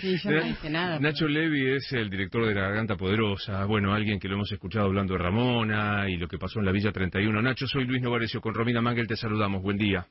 Sí, yo no dije nada. Nacho Levi es el director de La Garganta Poderosa, bueno, alguien que lo hemos escuchado hablando de Ramona y lo que pasó en la Villa 31. Nacho, soy Luis Novarecio, con Romina Mangel te saludamos, buen día.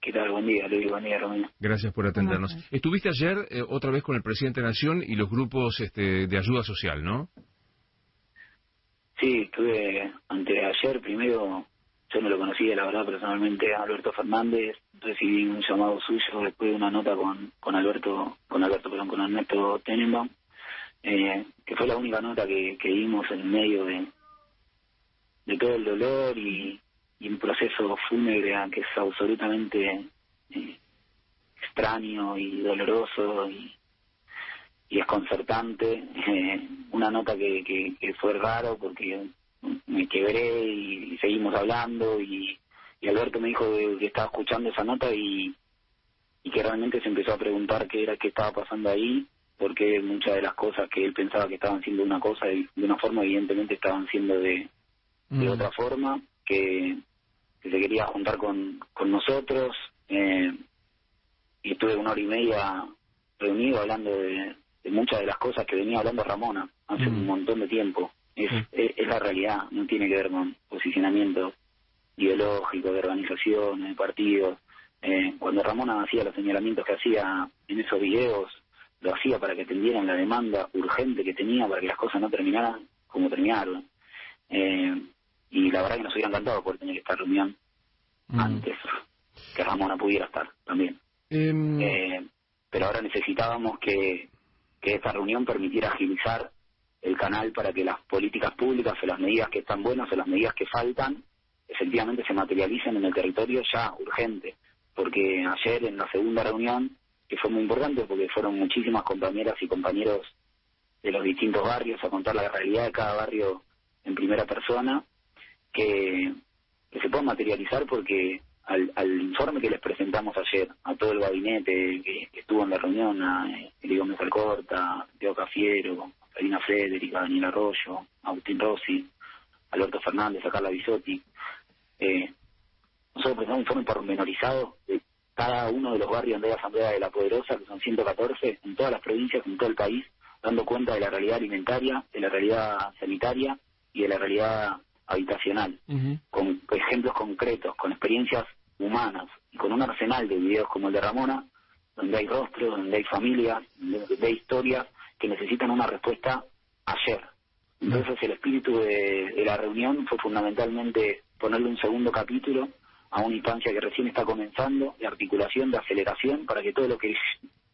¿Qué tal? Buen día, Luis, buen día, Romina. Gracias por atendernos. Estuviste ayer eh, otra vez con el presidente de Nación y los grupos este, de ayuda social, ¿no? Sí, estuve ayer primero yo no lo conocía, la verdad, personalmente a Alberto Fernández. Recibí un llamado suyo después de una nota con, con Alberto, con Alberto, perdón, con Ernesto Tenenbaum, eh, que fue la única nota que, que dimos en medio de, de todo el dolor y, un proceso fúnebre que es absolutamente eh, extraño y doloroso y, y desconcertante. Eh, una nota que, que, que fue raro porque me quebré y, seguimos hablando y, Alberto me dijo que, estaba escuchando esa nota y, y que realmente se empezó a preguntar qué era qué estaba pasando ahí porque muchas de las cosas que él pensaba que estaban siendo una cosa de una forma evidentemente estaban siendo de, de mm. otra forma que, se quería juntar con, con nosotros eh, y estuve una hora y media reunido hablando de, muchas de las cosas que venía hablando Ramona hace un mm. montón de tiempo es, es, la realidad, no tiene que ver con posicionamiento ideológico, de organización, de partidos. Eh, cuando Ramona hacía los señalamientos que hacía en esos videos, lo hacía para que atendieran la demanda urgente que tenía para que las cosas no terminaran como terminaron. Eh, y la verdad que nos hubiera encantado por tener esta reunión mm. antes que Ramona pudiera estar también. Em. Eh, pero ahora necesitábamos que, que esta reunión permitiera agilizar el canal para que las políticas públicas o las medidas que están buenas o las medidas que faltan efectivamente se materialicen en el territorio ya urgente. Porque ayer en la segunda reunión, que fue muy importante porque fueron muchísimas compañeras y compañeros de los distintos barrios a contar la realidad de cada barrio en primera persona, que, se pueda materializar porque al, informe que les presentamos ayer a todo el gabinete que, estuvo en la reunión, a Eli Gómez Alcorta, Teo Cafiero, Karina Federica, Daniel Arroyo, Agustín Rossi, Alberto Fernández, Carla Bisotti. Eh, nosotros presentamos un informe pormenorizado de cada uno de los barrios de la Asamblea de la Poderosa, que son 114, en todas las provincias, en todo el país, dando cuenta de la realidad alimentaria, de la realidad sanitaria y de la realidad habitacional, con ejemplos concretos, con experiencias humanas y con un arsenal de videos como el de Ramona, donde hay rostros, donde hay familias, donde hay historias que necesitan una respuesta ayer. Entonces el espíritu de, la reunión fue fundamentalmente ponerle un segundo capítulo a una instancia que recién está comenzando, de articulación, de aceleración, para que todo lo que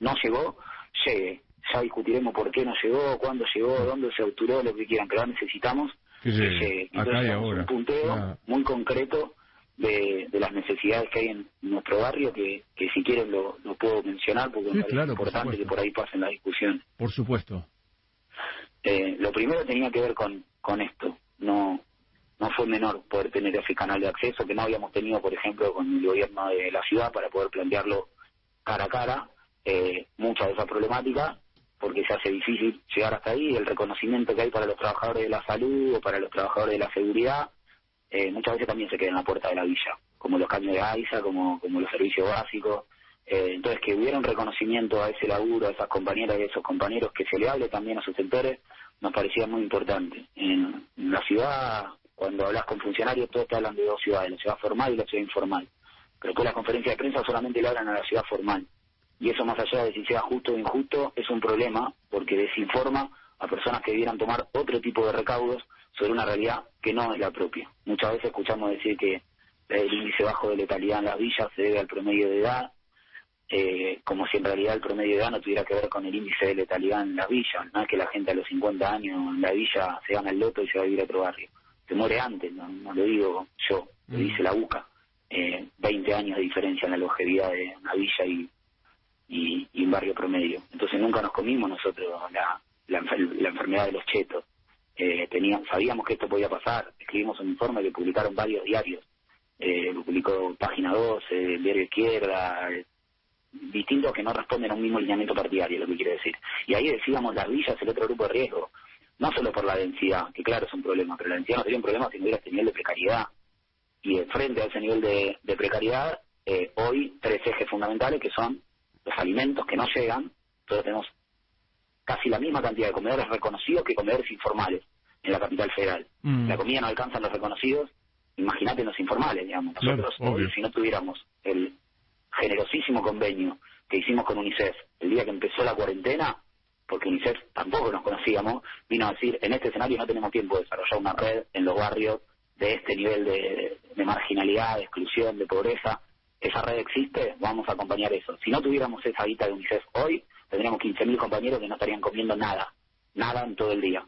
no llegó, llegue. Ya discutiremos por qué no llegó, cuándo llegó, dónde se auturó, lo que quieran, pero necesitamos que llegue. Entonces, un punteo muy concreto de, las necesidades que hay en nuestro barrio, que, que si quieren lo, puedo mencionar porque es importante que por ahí pasen la discusión. Por supuesto. Eh, lo primero tenía que ver con, con esto. No no fue menor poder tener ese canal de acceso que no habíamos tenido, por ejemplo, con el gobierno de la ciudad para poder plantearlo cara a cara, eh, mucha de esa problemática, porque se hace difícil llegar hasta ahí. El reconocimiento que hay para los trabajadores de la salud o para los trabajadores de la seguridad eh, muchas veces también se queda en la puerta de la villa, como los caños de AISA, como, como los servicios básicos. Eh, entonces, que hubiera un reconocimiento a ese laburo, a esas compañeras y a esos compañeros, que se le hable también a sus sectores, nos parecía muy importante. En, la ciudad, cuando hablas con funcionarios, todos te hablan de dos ciudades, la ciudad formal y la ciudad informal. Pero con la conferencia de prensa solamente le hablan a la ciudad formal. Y eso, más allá de si sea justo o injusto, es un problema, porque desinforma a personas que debieran tomar otro tipo de recaudos sobre una realidad que no es la propia. Muchas veces escuchamos decir que el índice bajo de letalidad en las villas se debe al promedio de edad, eh, como si en realidad el promedio de edad no tuviera que ver con el índice de letalidad en las villas, no es que la gente a los 50 años en la villa se gana el loto y se va a vivir a otro barrio. Se muere antes, no, lo digo yo, lo mm. dice la UCA. Eh, 20 años de diferencia en la longevidad de una villa y, y, un barrio promedio. Entonces nunca nos comimos nosotros la, la enfermedad de los chetos eh, teníamos, sabíamos que esto podía pasar, escribimos un informe que publicaron varios diarios, eh, lo publicó Página 12, el Diario Izquierda, distintos que no responden a un mismo lineamiento partidario, lo que quiere decir. Y ahí decíamos las villas, el otro grupo de riesgo, no solo por la densidad, que claro es un problema, pero la densidad no sería un problema si no hubiera este nivel de precariedad. Y frente a ese nivel de, de precariedad, eh, hoy tres ejes fundamentales que son los alimentos que no llegan, Nosotros tenemos casi la misma cantidad de comedores reconocidos que comedores informales en la capital federal. Mm. La comida no alcanza los reconocidos, imagínate los informales, digamos. Claro, Nosotros, hoy, si no tuviéramos el generosísimo convenio que hicimos con UNICEF el día que empezó la cuarentena, porque UNICEF tampoco nos conocíamos, vino a decir, en este escenario no tenemos tiempo de desarrollar una red en los barrios de este nivel de, marginalidad, de exclusión, de pobreza. Esa red existe, vamos a acompañar eso. Si no tuviéramos esa guita de UNICEF hoy, tendríamos 15.000 compañeros que no estarían comiendo nada, nada en todo el día.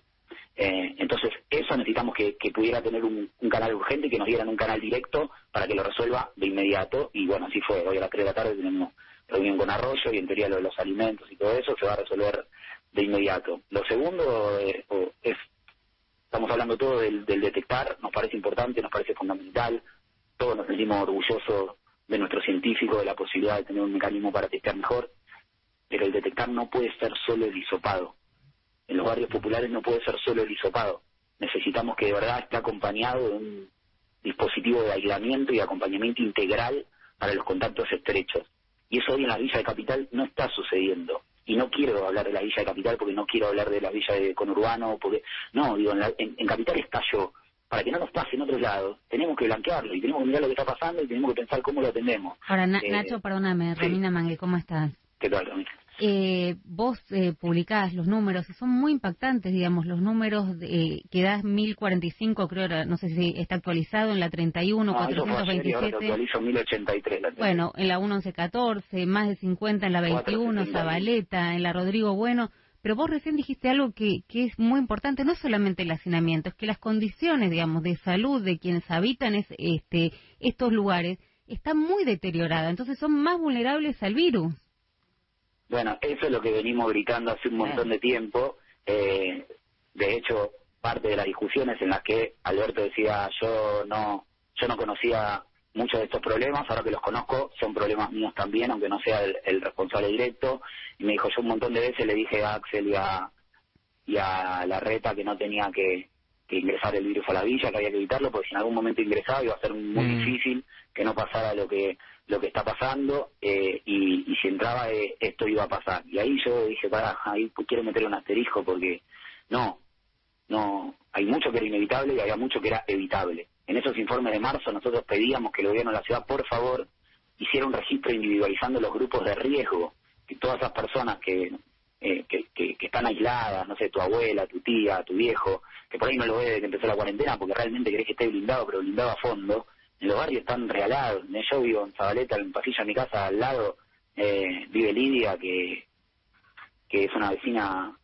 Eh, entonces, eso necesitamos que, pudiera tener un, canal urgente que nos dieran un canal directo para que lo resuelva de inmediato. Y bueno, así fue. Hoy a las 3 de la tarde tenemos reunión con Arroyo y en teoría lo de los alimentos y todo eso se va a resolver de inmediato. Lo segundo es, estamos hablando todo del, del detectar, nos parece importante, nos parece fundamental. Todos nos sentimos orgullosos de nuestro científico, de la posibilidad de tener un mecanismo para testear mejor. Pero el detectar no puede ser solo el hisopado en los barrios populares no puede ser solo el hisopado. Necesitamos que de verdad esté acompañado de un dispositivo de aislamiento y acompañamiento integral para los contactos estrechos. Y eso hoy en la Villa de Capital no está sucediendo. Y no quiero hablar de la Villa de Capital porque no quiero hablar de la Villa de Conurbano, porque no, digo, en, la- en- en Capital estalló. Para que no nos pase en otros lados, tenemos que blanquearlo y tenemos que mirar lo que está pasando y tenemos que pensar cómo lo atendemos. Ahora, Na- Eh, Nacho, perdóname, sí. Romina Mangue, ¿cómo estás? ¿Qué tal, Camila? Eh, vos eh, publicás los números y son muy impactantes, digamos, los números de, eh, que das 1045, creo, no sé si está actualizado en la 31, No, eso fue ayer y ahora te 427. actualizo 1083. la. Bueno, en la 1114, más de 50 en la 21, 471. Zabaleta, en la Rodrigo Bueno. Pero vos recién dijiste algo que, que es muy importante, no es solamente el hacinamiento, es que las condiciones, digamos, de salud de quienes habitan es, este, estos lugares están muy deterioradas, entonces son más vulnerables al virus. Bueno, eso es lo que venimos gritando hace un montón de tiempo. Eh, de hecho, parte de las discusiones en las que Alberto decía yo no yo no conocía muchos de estos problemas, ahora que los conozco son problemas míos también, aunque no sea el, el responsable directo. Y me dijo yo un montón de veces le dije a Axel y a, y a la reta que no tenía que, que ingresar el virus a la villa, que había que evitarlo, porque si en algún momento ingresaba iba a ser muy Mm. difícil que no pasara lo que lo que está pasando eh, y, y si entraba eh, esto iba a pasar. Y ahí yo dije, pará, ahí quiero meter un asterisco porque no, no, hay mucho que era inevitable y había mucho que era evitable. En esos informes de marzo nosotros pedíamos que el gobierno de la ciudad, por favor, hiciera un registro individualizando los grupos de riesgo, que todas esas personas que, eh, que, están aisladas, no sé, tu abuela, tu tía, tu viejo, que por ahí no lo ve desde que empezó la cuarentena porque realmente querés que esté blindado, pero blindado a fondo, en los barrios están regalados. Yo vivo en Zabaleta, en pasillo de mi casa, al lado, eh, vive Lidia, que, que es una vecina,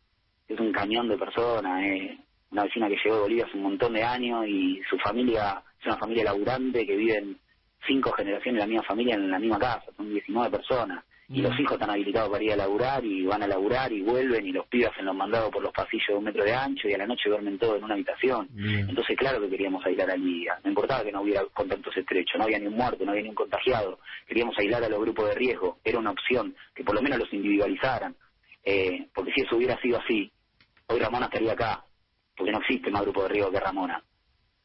es un cañón de personas, eh, una vecina que llegó de Bolivia hace un montón de años y su familia es una familia laburante que viven cinco generaciones de la misma familia en la misma casa, son 19 personas. Y los hijos están habilitados para ir a laburar y van a laburar y vuelven y los pibes hacen los mandados por los pasillos de un metro de ancho y a la noche duermen todos en una habitación. Bien. Entonces, claro que queríamos aislar a Lidia. No importaba que no hubiera contactos estrechos, no había ni un muerto, no había ni un contagiado. Queríamos aislar a los grupos de riesgo. Era una opción, que por lo menos los individualizaran. Eh, porque si eso hubiera sido así, hoy Ramona estaría acá. Porque no existe más grupo de riesgo que Ramona.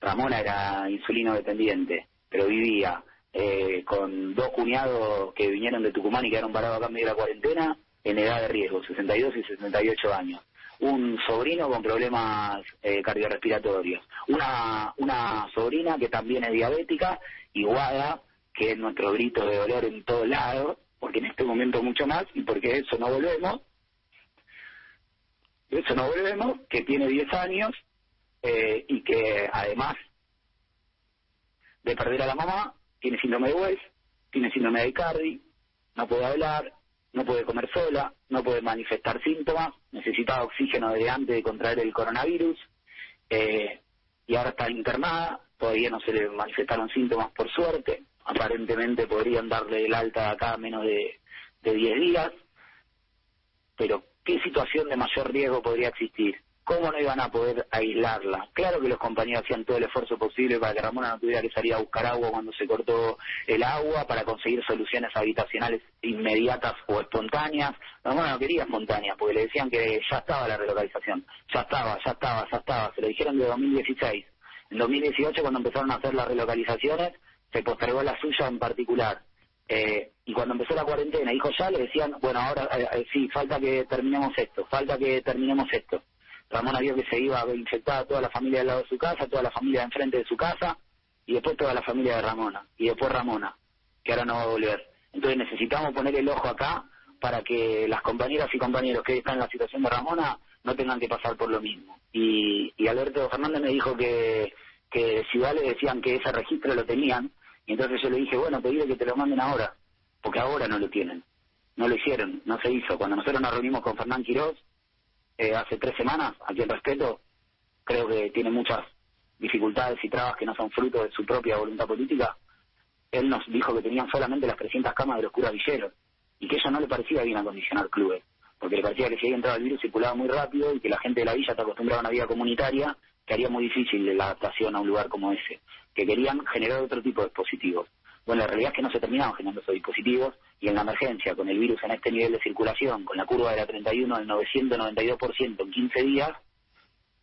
Ramona era insulino dependiente, pero vivía eh, con dos cuñados que vinieron de Tucumán y quedaron parados acá en medio de la cuarentena en edad de riesgo, 62 y 68 años. Un sobrino con problemas eh, cardiorrespiratorios. Una, una sobrina que también es diabética y que es nuestro grito de dolor en todos lados, porque en este momento mucho más y porque eso no volvemos. Eso no volvemos, que tiene 10 años eh, y que además de perder a la mamá, tiene síndrome de Wells, tiene síndrome de Cardi, no puede hablar, no puede comer sola, no puede manifestar síntomas, necesitaba oxígeno desde antes de contraer el coronavirus, eh, y ahora está internada, todavía no se le manifestaron síntomas por suerte, aparentemente podrían darle el alta acá a menos de, de 10 días, pero ¿qué situación de mayor riesgo podría existir? ¿Cómo no iban a poder aislarla? Claro que los compañeros hacían todo el esfuerzo posible para que Ramona no tuviera que salir a buscar agua cuando se cortó el agua, para conseguir soluciones habitacionales inmediatas o espontáneas. Ramona no quería espontáneas, porque le decían que ya estaba la relocalización. Ya estaba, ya estaba, ya estaba. Se lo dijeron de 2016. En 2018, cuando empezaron a hacer las relocalizaciones, se postergó la suya en particular. Eh, y cuando empezó la cuarentena, dijo ya, le decían, bueno, ahora eh, eh, sí, falta que terminemos esto, falta que terminemos esto. Ramona vio que se iba a infectar toda la familia del lado de su casa, toda la familia de enfrente de su casa, y después toda la familia de Ramona, y después Ramona, que ahora no va a volver. Entonces necesitamos poner el ojo acá para que las compañeras y compañeros que están en la situación de Ramona no tengan que pasar por lo mismo. Y, y Alberto Fernández me dijo que, que Ciudad le decían que ese registro lo tenían, y entonces yo le dije, bueno, pedile que te lo manden ahora, porque ahora no lo tienen. No lo hicieron, no se hizo. Cuando nosotros nos reunimos con Fernán Quirós, eh, hace tres semanas, aquí en respeto, creo que tiene muchas dificultades y trabas que no son fruto de su propia voluntad política. Él nos dijo que tenían solamente las 300 camas de los curas villeros y que eso no le parecía bien acondicionar clubes, porque le parecía que si ahí entraba el virus circulaba muy rápido y que la gente de la villa está acostumbrada a una vida comunitaria que haría muy difícil la adaptación a un lugar como ese, que querían generar otro tipo de dispositivos. Bueno, la realidad es que no se terminaban generando esos dispositivos y en la emergencia, con el virus en este nivel de circulación, con la curva de la 31 del 992% en 15 días,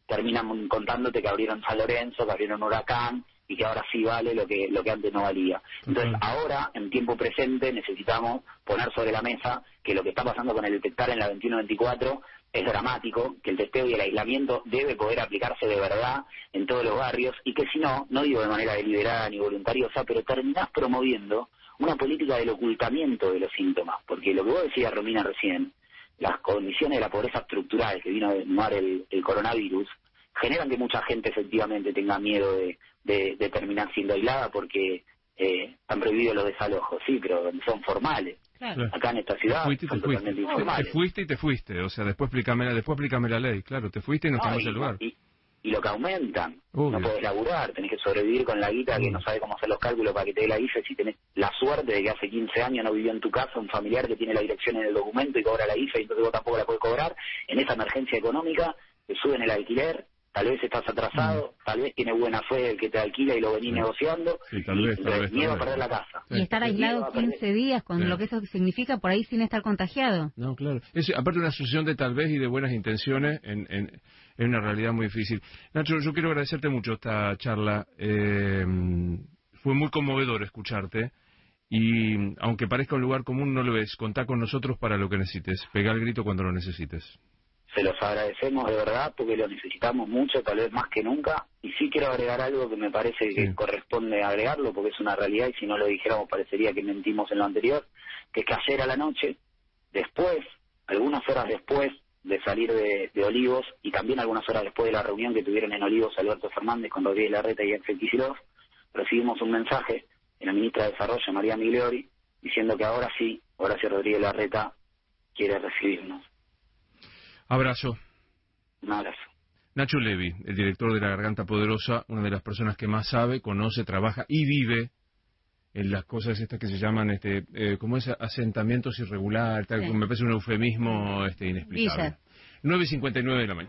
terminan contándote que abrieron San Lorenzo, que abrieron Huracán y que ahora sí vale lo que lo que antes no valía. Entonces, ahora, en tiempo presente, necesitamos poner sobre la mesa que lo que está pasando con el detectar en la 21-24 es dramático, que el testeo y el aislamiento debe poder aplicarse de verdad en todos los barrios y que si no, no digo de manera deliberada ni voluntariosa, pero terminás promoviendo una política del ocultamiento de los síntomas, porque lo que vos decías, Romina, recién, las condiciones de la pobreza estructural que vino a el, el coronavirus, generan que mucha gente efectivamente tenga miedo de, de, terminar siendo aislada porque eh, han prohibido los desalojos, sí, pero son formales. Acá en esta ciudad te fuiste, totalmente informales. te fuiste y te fuiste, o sea, después explícame, la, después explícame la ley, claro, te fuiste y no estamos en el lugar. Y, y, lo que aumentan, no puedes laburar, tenés que sobrevivir con la guita que no sabe cómo hacer los cálculos para que te dé la IFE si tenés la suerte de que hace 15 años no vivió en tu casa un familiar que tiene la dirección en el documento y cobra la IFE y entonces vos tampoco la puedes cobrar. En esa emergencia económica te suben el alquiler, tal vez estás atrasado, tal vez tiene buena fe el que te alquila y lo venís negociando, sí, tal vez, tal vez, miedo a perder la casa. Y estar aislado 15 días con lo que eso significa por ahí sin estar contagiado. No, claro. Es, aparte una asociación de tal vez y de buenas intenciones en, en, en una realidad muy difícil. Nacho, yo quiero agradecerte mucho esta charla. Eh, fue muy conmovedor escucharte. Y aunque parezca un lugar común, no lo es. Contá con nosotros para lo que necesites. Pega el grito cuando lo necesites se los agradecemos de verdad porque lo necesitamos mucho, tal vez más que nunca. Y sí quiero agregar algo que me parece que corresponde agregarlo porque es una realidad y si no lo dijéramos parecería que mentimos en lo anterior, que es que ayer a la noche, después, algunas horas después de salir de, Olivos y también algunas horas después de la reunión que tuvieron en Olivos Alberto Fernández con Rodríguez Larreta y Axel Kicillof, recibimos un mensaje de la ministra de Desarrollo, María Migliori, diciendo que ahora sí, ahora sí Rodríguez Larreta quiere recibirnos Abrazo. Un abrazo. Nacho Levi, el director de La Garganta Poderosa, una de las personas que más sabe, conoce, trabaja y vive en las cosas estas que se llaman, este, eh, como es asentamientos irregulares, me parece un eufemismo este, inexplicable. 9.59 de la mañana.